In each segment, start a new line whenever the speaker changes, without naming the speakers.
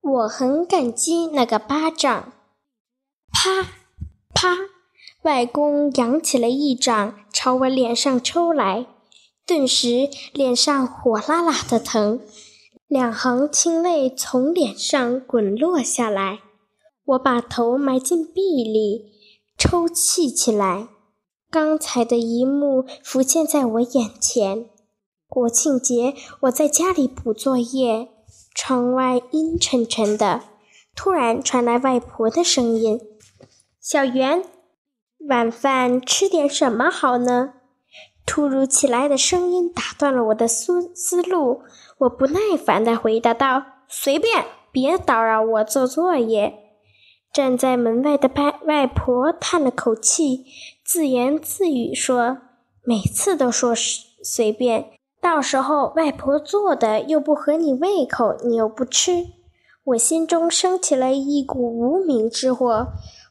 我很感激那个巴掌。啪啪，外公扬起了一掌，朝我脸上抽来，顿时脸上火辣辣的疼，两行清泪从脸上滚落下来。我把头埋进壁里，抽泣起来。刚才的一幕浮现在我眼前。国庆节，我在家里补作业，窗外阴沉沉的，突然传来外婆的声音：“小圆，晚饭吃点什么好呢？”突如其来的声音打断了我的思思路，我不耐烦地回答道：“随便，别打扰我做作业。”站在门外的外外婆叹了口气，自言自语说：“每次都说随便，到时候外婆做的又不合你胃口，你又不吃。”我心中升起了一股无名之火，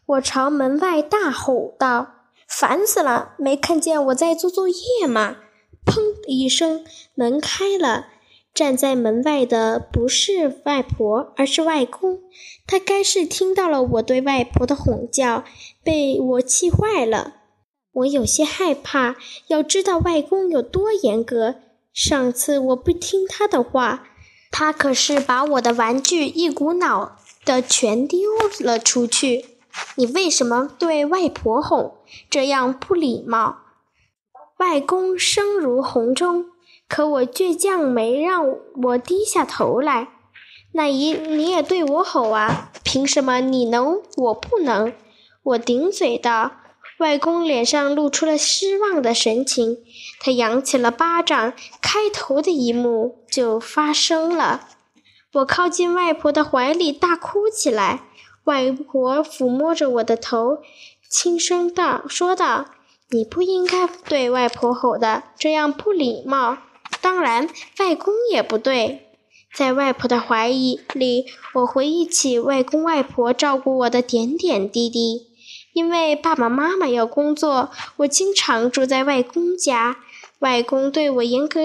我朝门外大吼道：“烦死了！没看见我在做作业吗？”砰的一声，门开了。站在门外的不是外婆，而是外公。他该是听到了我对外婆的哄叫，被我气坏了。我有些害怕。要知道外公有多严格，上次我不听他的话，他可是把我的玩具一股脑的全丢了出去。你为什么对外婆吼？这样不礼貌。外公声如洪钟。可我倔强没让我低下头来，那姨你也对我吼啊？凭什么你能我不能？我顶嘴道。外公脸上露出了失望的神情，他扬起了巴掌。开头的一幕就发生了。我靠近外婆的怀里大哭起来，外婆抚摸着我的头，轻声道说道：“你不应该对外婆吼的，这样不礼貌。”当然，外公也不对。在外婆的怀里，我回忆起外公外婆照顾我的点点滴滴。因为爸爸妈妈要工作，我经常住在外公家。外公对我严格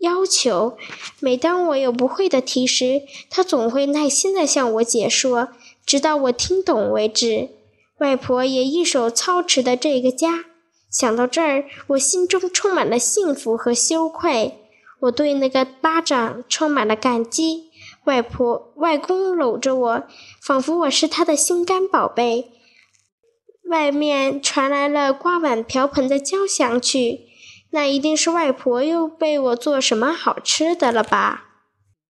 要求，每当我有不会的题时，他总会耐心地向我解说，直到我听懂为止。外婆也一手操持的这个家。想到这儿，我心中充满了幸福和羞愧。我对那个巴掌充满了感激。外婆、外公搂着我，仿佛我是他的心肝宝贝。外面传来了刮碗瓢盆的交响曲，那一定是外婆又被我做什么好吃的了吧。